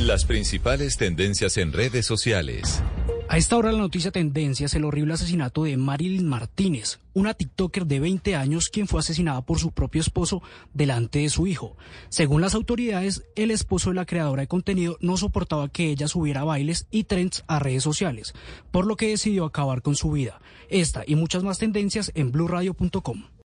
Las principales tendencias en redes sociales. A esta hora la noticia tendencia es el horrible asesinato de Marilyn Martínez, una TikToker de 20 años quien fue asesinada por su propio esposo delante de su hijo. Según las autoridades, el esposo de la creadora de contenido no soportaba que ella subiera bailes y trends a redes sociales, por lo que decidió acabar con su vida. Esta y muchas más tendencias en blurradio.com.